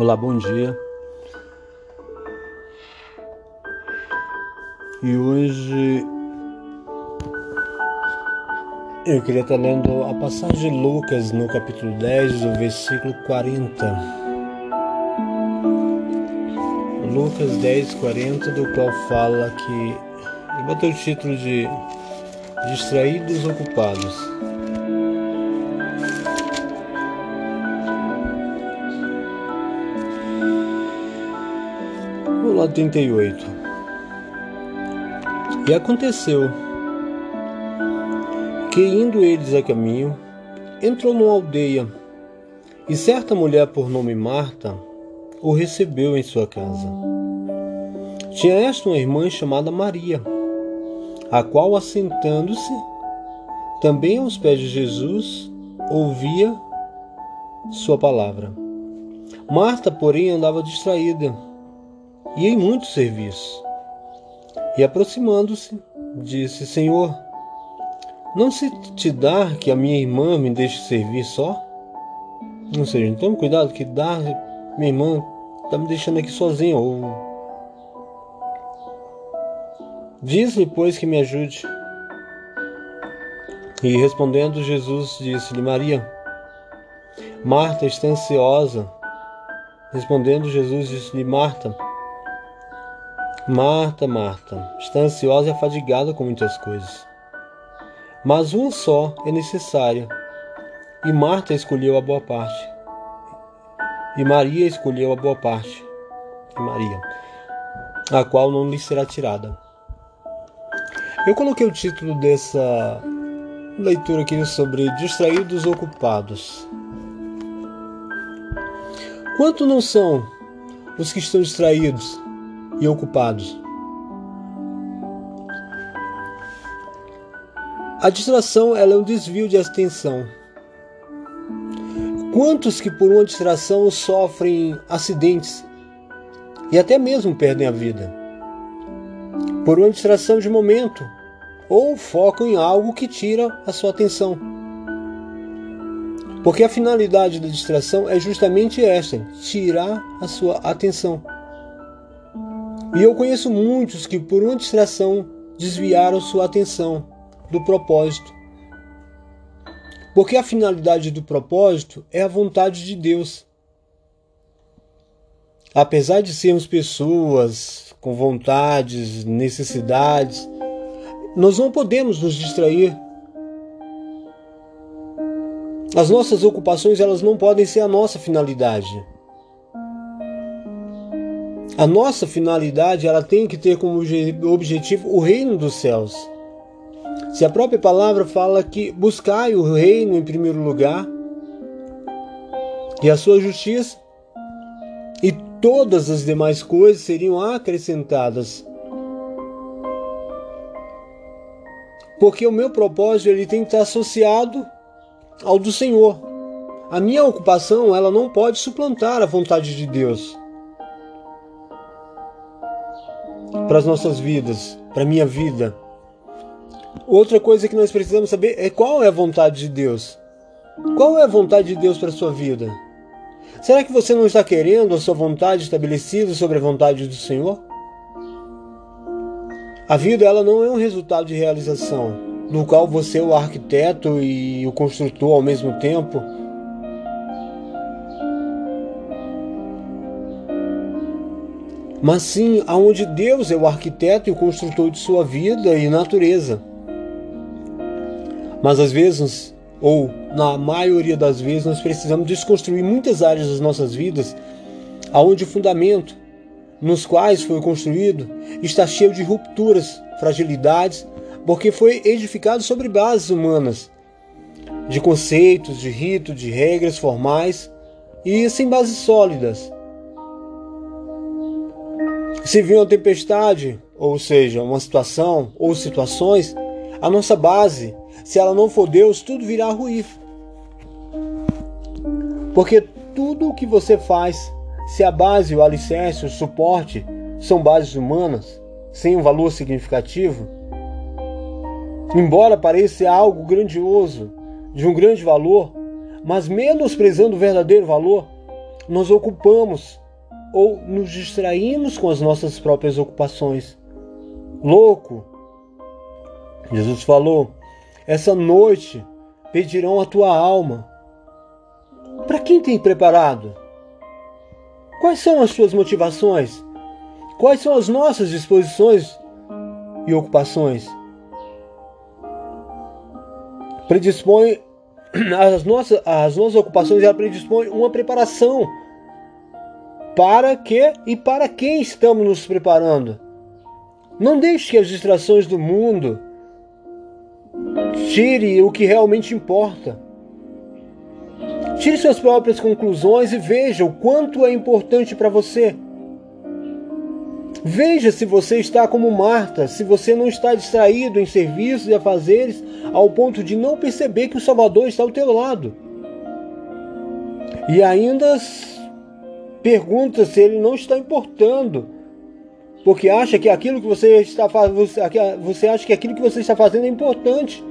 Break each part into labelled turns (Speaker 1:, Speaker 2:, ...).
Speaker 1: Olá, bom dia. E hoje eu queria estar lendo a passagem de Lucas no capítulo 10, do versículo 40. Lucas 10, 40, do qual fala que. Eu botei o título de Distraídos Ocupados. Vamos lá, 38. E aconteceu que, indo eles a caminho, entrou numa aldeia, e certa mulher por nome Marta o recebeu em sua casa. Tinha esta uma irmã chamada Maria, a qual, assentando-se, também aos pés de Jesus, ouvia sua palavra. Marta, porém, andava distraída e em muito serviço. E aproximando-se, disse: Senhor, não se te dá que a minha irmã me deixe servir só? Ou seja, então cuidado que dá, minha irmã está me deixando aqui sozinha. Ou... Diz-lhe, pois, que me ajude. E respondendo, Jesus disse-lhe: Maria, Marta está ansiosa. Respondendo, Jesus disse-lhe: Marta, Marta, Marta, está ansiosa e afadigada com muitas coisas. Mas uma só é necessária, e Marta escolheu a boa parte. E Maria escolheu a boa parte. E Maria, a qual não lhe será tirada. Eu coloquei o título dessa leitura aqui sobre distraídos ocupados. Quanto não são os que estão distraídos e ocupados. A distração é um desvio de atenção. Quantos que por uma distração sofrem acidentes e até mesmo perdem a vida? Por uma distração de momento ou focam em algo que tira a sua atenção. Porque a finalidade da distração é justamente esta: tirar a sua atenção. E eu conheço muitos que, por uma distração, desviaram sua atenção do propósito. Porque a finalidade do propósito é a vontade de Deus. Apesar de sermos pessoas com vontades, necessidades, nós não podemos nos distrair. As nossas ocupações elas não podem ser a nossa finalidade. A nossa finalidade ela tem que ter como objetivo o reino dos céus. Se a própria palavra fala que buscai o reino em primeiro lugar e a sua justiça, e todas as demais coisas seriam acrescentadas. Porque o meu propósito ele tem que estar associado ao do Senhor. A minha ocupação ela não pode suplantar a vontade de Deus. Para as nossas vidas, para a minha vida. Outra coisa que nós precisamos saber é qual é a vontade de Deus. Qual é a vontade de Deus para a sua vida? Será que você não está querendo a sua vontade estabelecida sobre a vontade do Senhor? A vida ela não é um resultado de realização, no qual você é o arquiteto e o construtor ao mesmo tempo. Mas sim aonde Deus é o arquiteto e o construtor de sua vida e natureza. Mas às vezes, ou na maioria das vezes, nós precisamos desconstruir muitas áreas das nossas vidas, aonde o fundamento nos quais foi construído está cheio de rupturas, fragilidades, porque foi edificado sobre bases humanas, de conceitos, de ritos, de regras formais e sem bases sólidas. Se vir uma tempestade, ou seja, uma situação ou situações, a nossa base, se ela não for Deus, tudo virá ruir. Porque tudo o que você faz, se a base, o alicerce, o suporte são bases humanas, sem um valor significativo, embora pareça algo grandioso, de um grande valor, mas menosprezando o verdadeiro valor, nós ocupamos ou nos distraímos com as nossas próprias ocupações. Louco, Jesus falou: essa noite pedirão a tua alma. Para quem tem preparado? Quais são as suas motivações? Quais são as nossas disposições e ocupações? Predispõe as nossas, as nossas ocupações, ela predispõe uma preparação para que e para quem estamos nos preparando. Não deixe que as distrações do mundo tire o que realmente importa. Tire suas próprias conclusões e veja o quanto é importante para você. Veja se você está como Marta, se você não está distraído em serviços e afazeres ao ponto de não perceber que o Salvador está ao teu lado. E ainda pergunta se ele não está importando, porque acha que aquilo que você está fazendo, você acha que aquilo que você está fazendo é importante.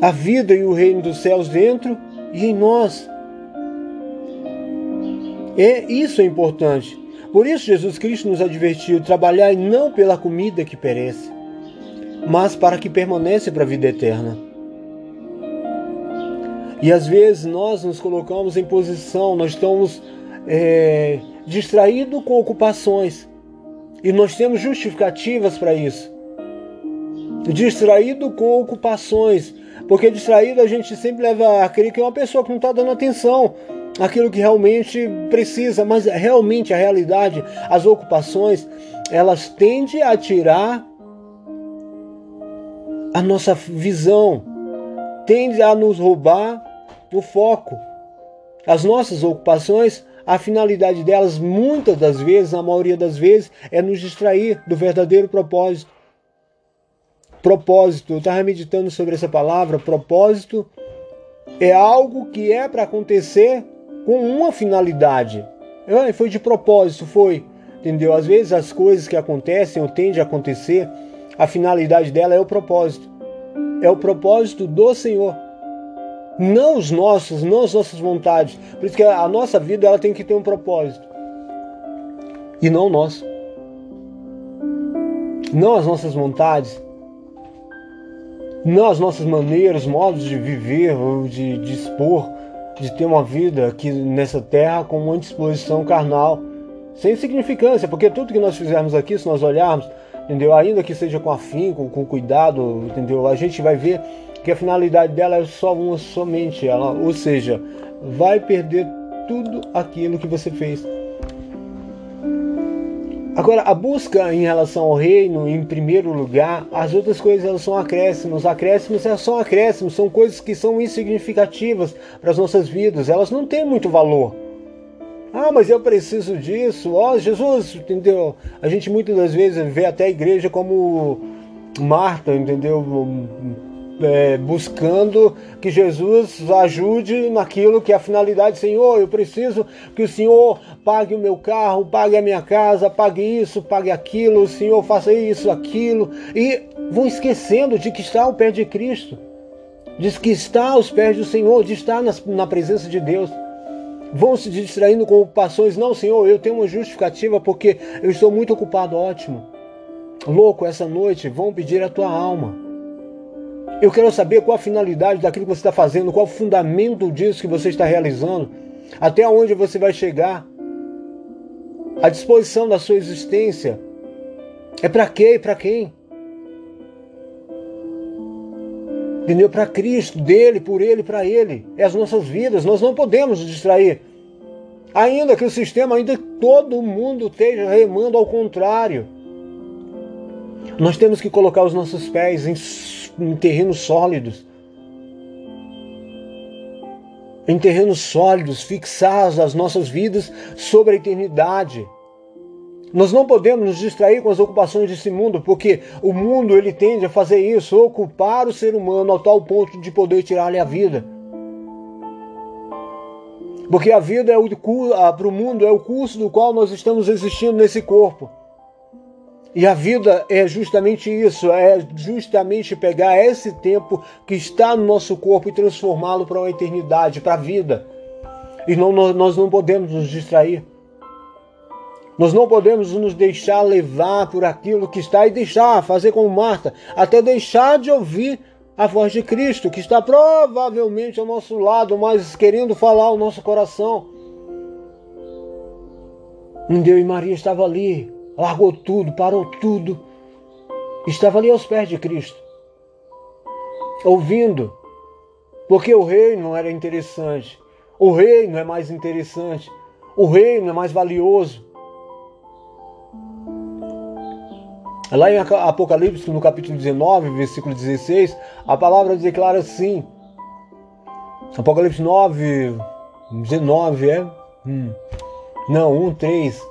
Speaker 1: A vida e o reino dos céus dentro e em nós. É isso é importante. Por isso Jesus Cristo nos advertiu: trabalhar não pela comida que perece, mas para que permanece para a vida eterna. E às vezes nós nos colocamos em posição, nós estamos é, distraídos com ocupações. E nós temos justificativas para isso. Distraído com ocupações, porque distraído a gente sempre leva a crer que é uma pessoa que não está dando atenção aquilo que realmente precisa, mas realmente a realidade, as ocupações, elas tendem a tirar a nossa visão, tendem a nos roubar o foco. As nossas ocupações, a finalidade delas, muitas das vezes, a maioria das vezes, é nos distrair do verdadeiro propósito. Propósito, eu estava meditando sobre essa palavra, propósito é algo que é para acontecer com uma finalidade. Foi de propósito, foi. Entendeu? Às vezes as coisas que acontecem ou tendem a acontecer, a finalidade dela é o propósito. É o propósito do Senhor. Não os nossos, não as nossas vontades. Por isso que a nossa vida ela tem que ter um propósito. E não o nosso. Não as nossas vontades. Não as nossas maneiras, modos de viver, de dispor de ter uma vida aqui nessa terra com uma disposição carnal, sem significância, porque tudo que nós fizermos aqui, se nós olharmos, entendeu? Ainda que seja com afinco, com cuidado, entendeu? A gente vai ver que a finalidade dela é só uma, somente ela, ou seja, vai perder tudo aquilo que você fez. Agora, a busca em relação ao reino, em primeiro lugar, as outras coisas são acréscimos. Acréscimos são só acréscimos, são coisas que são insignificativas para as nossas vidas, elas não têm muito valor. Ah, mas eu preciso disso. Ó, oh, Jesus, entendeu? A gente muitas das vezes vê até a igreja como Marta, entendeu? é, buscando que Jesus ajude naquilo que é a finalidade. Senhor, eu preciso que o Senhor pague o meu carro, pague a minha casa, pague isso, pague aquilo, o Senhor faça isso, aquilo. E vão esquecendo de que está ao pé de Cristo, de que está aos pés do Senhor, de estar na presença de Deus vão se distraindo com ocupações. Não, Senhor, eu tenho uma justificativa porque eu estou muito ocupado. Ótimo. louco essa noite, vão pedir a tua alma. Eu quero saber qual a finalidade daquilo que você está fazendo, qual o fundamento disso que você está realizando, até onde você vai chegar. A disposição da sua existência é para quê e para quem? Entendeu? Para Cristo, dele, por ele, para ele. É as nossas vidas. Nós não podemos nos distrair. Ainda que o sistema, ainda que todo mundo esteja remando ao contrário. Nós temos que colocar os nossos pés em, em terrenos sólidos. Em terrenos sólidos, fixar as nossas vidas sobre a eternidade. Nós não podemos nos distrair com as ocupações desse mundo, porque o mundo ele tende a fazer isso, ocupar o ser humano ao tal ponto de poder tirar-lhe a vida. Porque a vida é o para o mundo é o curso do qual nós estamos existindo nesse corpo. E a vida é justamente isso, é justamente pegar esse tempo que está no nosso corpo e transformá-lo para uma eternidade, para a vida. E não, nós não podemos nos distrair. Nós não podemos nos deixar levar por aquilo que está e deixar, fazer como Marta, até deixar de ouvir a voz de Cristo, que está provavelmente ao nosso lado, mas querendo falar ao nosso coração. Deus e Maria estava ali, largou tudo, parou tudo, estava ali aos pés de Cristo, ouvindo, porque o reino era interessante, o reino é mais interessante, o reino é mais valioso. Lá em Apocalipse, no capítulo 19, versículo 16, a palavra declara assim. Apocalipse 9, 19, é? Hum. Não, 1, 3.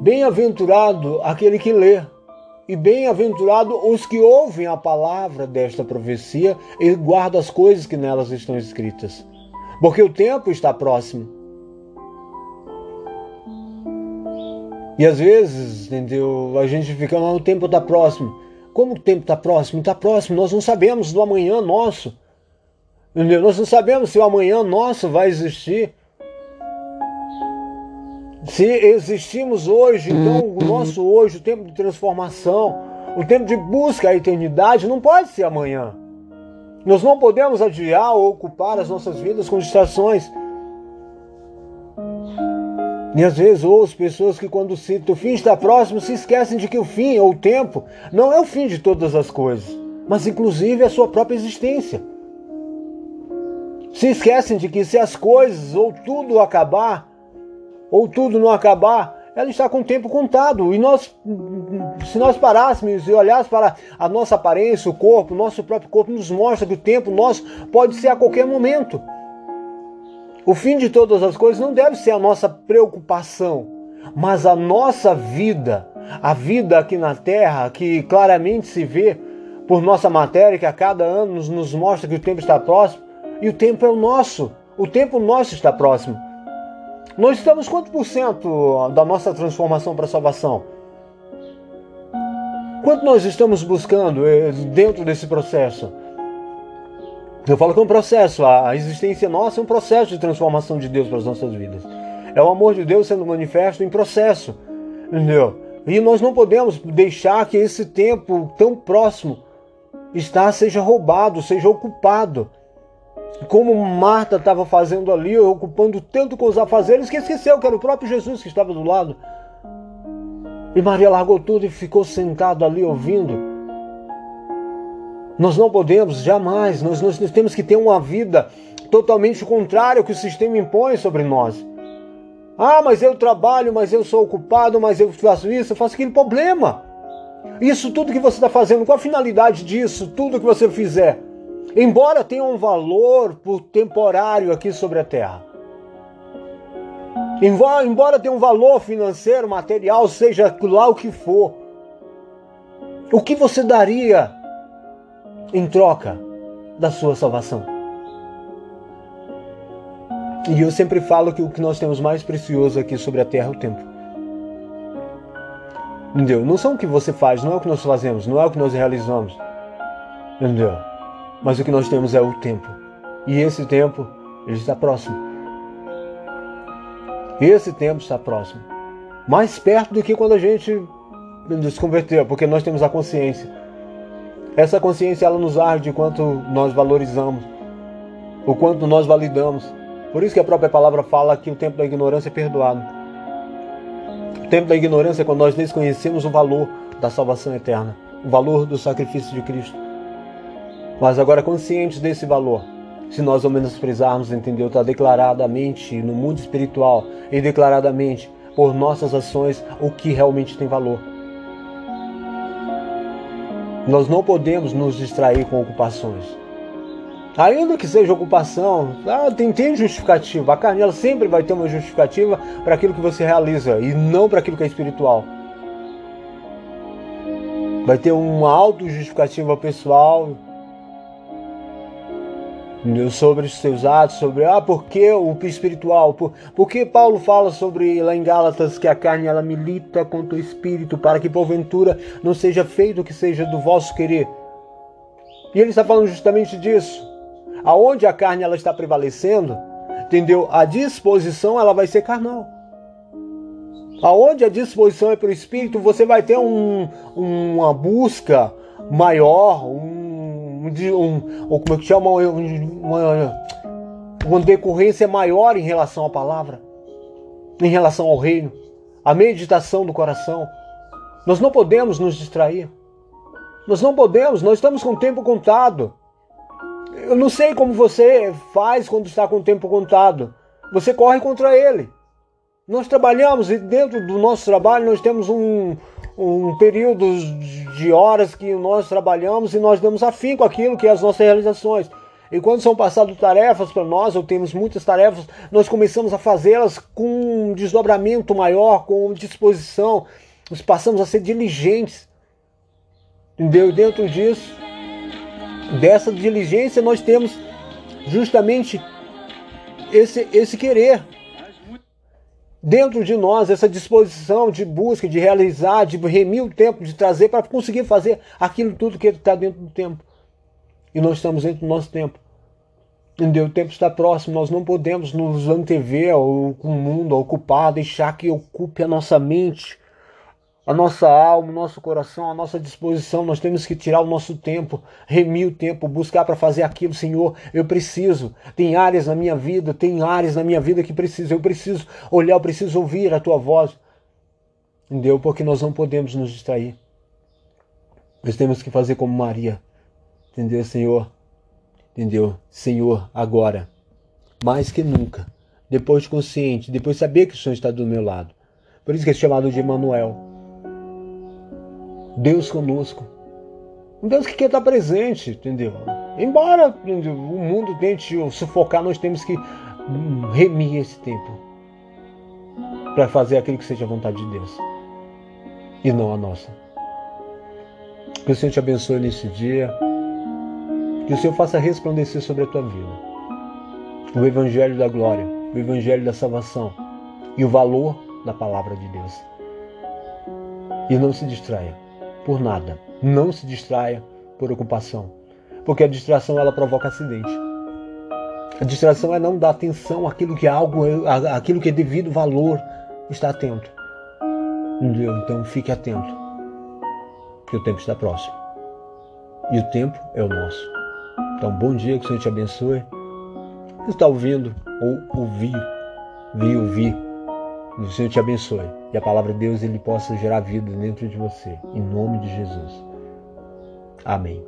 Speaker 1: Bem-aventurado aquele que lê, e bem-aventurado os que ouvem a palavra desta profecia e guardam as coisas que nelas estão escritas. Porque o tempo está próximo. E às vezes, entendeu? A gente fica, ah, o tempo está próximo. Como o tempo está próximo? Está próximo. Nós não sabemos do amanhã nosso. Entendeu? Nós não sabemos se o amanhã nosso vai existir. Se existimos hoje, então o uhum. nosso hoje, o tempo de transformação, o tempo de busca à eternidade, não pode ser amanhã. Nós não podemos adiar ou ocupar as nossas vidas com distrações. E às vezes ouço pessoas que quando citam o fim está próximo se esquecem de que o fim ou o tempo não é o fim de todas as coisas, mas inclusive a sua própria existência. Se esquecem de que se as coisas ou tudo acabar, ou tudo não acabar, ela está com o tempo contado. E nós, se nós parássemos e olhássemos para a nossa aparência, o corpo, o nosso próprio corpo, nos mostra que o tempo nosso pode ser a qualquer momento. O fim de todas as coisas não deve ser a nossa preocupação, mas a nossa vida, a vida aqui na Terra, que claramente se vê por nossa matéria, que a cada ano nos, mostra que o tempo está próximo, e o tempo é o nosso, o tempo nosso está próximo. Nós estamos quanto por cento da nossa transformação para a salvação? Quanto nós estamos buscando eh, dentro desse processo? Eu falo que é um processo, a existência nossa é um processo de transformação de Deus para as nossas vidas. É o amor de Deus sendo manifesto em processo, entendeu? E nós não podemos deixar que esse tempo tão próximo está seja roubado, seja ocupado. Como Marta estava fazendo ali, ocupando tanto com os afazeres que esqueceu que era o próprio Jesus que estava do lado. E Maria largou tudo e ficou sentado ali ouvindo. Nós não podemos, jamais, nós, nós temos que ter uma vida totalmente contrária ao que o sistema impõe sobre nós. Ah, mas eu trabalho, mas eu sou ocupado, mas eu faço isso, eu faço aquele problema. Isso tudo que você está fazendo, qual a finalidade disso, tudo que você fizer? Embora tenha um valor por temporário aqui sobre a terra. Embora, embora tenha um valor financeiro, material, seja lá o que for. O que você daria em troca da sua salvação. E eu sempre falo que o que nós temos mais precioso aqui sobre a terra é o tempo. Entendeu? Não são o que você faz, não é o que nós fazemos, não é o que nós realizamos. Entendeu? Mas o que nós temos é o tempo. E esse tempo, ele está próximo. Esse tempo está próximo. Mais perto do que quando a gente se converter, porque nós temos a consciência. Essa consciência ela nos arde quanto nós valorizamos, o quanto nós validamos. Por isso que a própria palavra fala que o tempo da ignorância é perdoado. O tempo da ignorância é quando nós desconhecemos o valor da salvação eterna, o valor do sacrifício de Cristo. Mas agora conscientes desse valor, se nós o menosprezarmos, entendeu? Está declaradamente no mundo espiritual e declaradamente por nossas ações o que realmente tem valor. Nós não podemos nos distrair com ocupações. Ainda que seja ocupação, ah, tem, tem justificativa. A carne sempre vai ter uma justificativa para aquilo que você realiza e não para aquilo que é espiritual. Vai ter uma auto-justificativa pessoal sobre os seus atos, sobre ah, por que o espiritual? Por, por que Paulo fala sobre lá em Gálatas que a carne ela milita contra o espírito para que porventura não seja feito o que seja do vosso querer? E ele está falando justamente disso. Aonde a carne ela está prevalecendo, entendeu? A disposição ela vai ser carnal. Aonde a disposição é para o espírito, você vai ter um, uma busca maior, um um, ou como é que chama, uma, uma decorrência maior em relação à palavra, em relação ao reino, a meditação do coração. Nós não podemos nos distrair. Nós não podemos, nós estamos com o tempo contado. Eu não sei como você faz quando está com o tempo contado. Você corre contra ele. Nós trabalhamos e dentro do nosso trabalho nós temos um, um período de horas que nós trabalhamos e nós damos afim com aquilo que é as nossas realizações. E quando são passadas tarefas para nós, ou temos muitas tarefas, nós começamos a fazê-las com um desdobramento maior, com disposição, nós passamos a ser diligentes. Entendeu? E dentro disso, dessa diligência, nós temos justamente esse, esse querer dentro de nós essa disposição de busca, de realizar, de remir o tempo, de trazer para conseguir fazer aquilo tudo que está dentro do tempo. E nós estamos dentro do nosso tempo. Entendeu? O tempo está próximo, nós não podemos nos antever ou com o mundo, ocupar, deixar que ocupe a nossa mente a nossa alma, o nosso coração, a nossa disposição. Nós temos que tirar o nosso tempo, remir o tempo, buscar para fazer aquilo, Senhor. Eu preciso. Tem áreas na minha vida, tem áreas na minha vida que preciso. Eu preciso olhar, eu preciso ouvir a tua voz. Entendeu? Porque nós não podemos nos distrair. Nós temos que fazer como Maria. Entendeu, Senhor? Entendeu? Senhor, agora, mais que nunca, depois de consciente, depois de saber que o Senhor está do meu lado. Por isso que é chamado de Emmanuel Deus conosco. Um Deus que quer estar presente, entendeu? Embora entendeu? o mundo tente sufocar, nós temos que remir esse tempo para fazer aquilo que seja a vontade de Deus e não a nossa. Que o Senhor te abençoe nesse dia. Que o Senhor faça resplandecer sobre a tua vida o Evangelho da glória, o Evangelho da salvação e o valor da palavra de Deus. E não se distraia por nada. Não se distraia por ocupação, porque a distração ela provoca acidente. A distração é não dar atenção àquilo que é algo, àquilo que é devido valor. Está atento. Entendeu? Então fique atento, que o tempo está próximo. E o tempo é o nosso. Então, bom dia, que o Senhor te abençoe. Você está ouvindo ou ouvir, vi ouvir que o Senhor te abençoe e a palavra de Deus ele possa gerar vida dentro de você. Em nome de Jesus. Amém.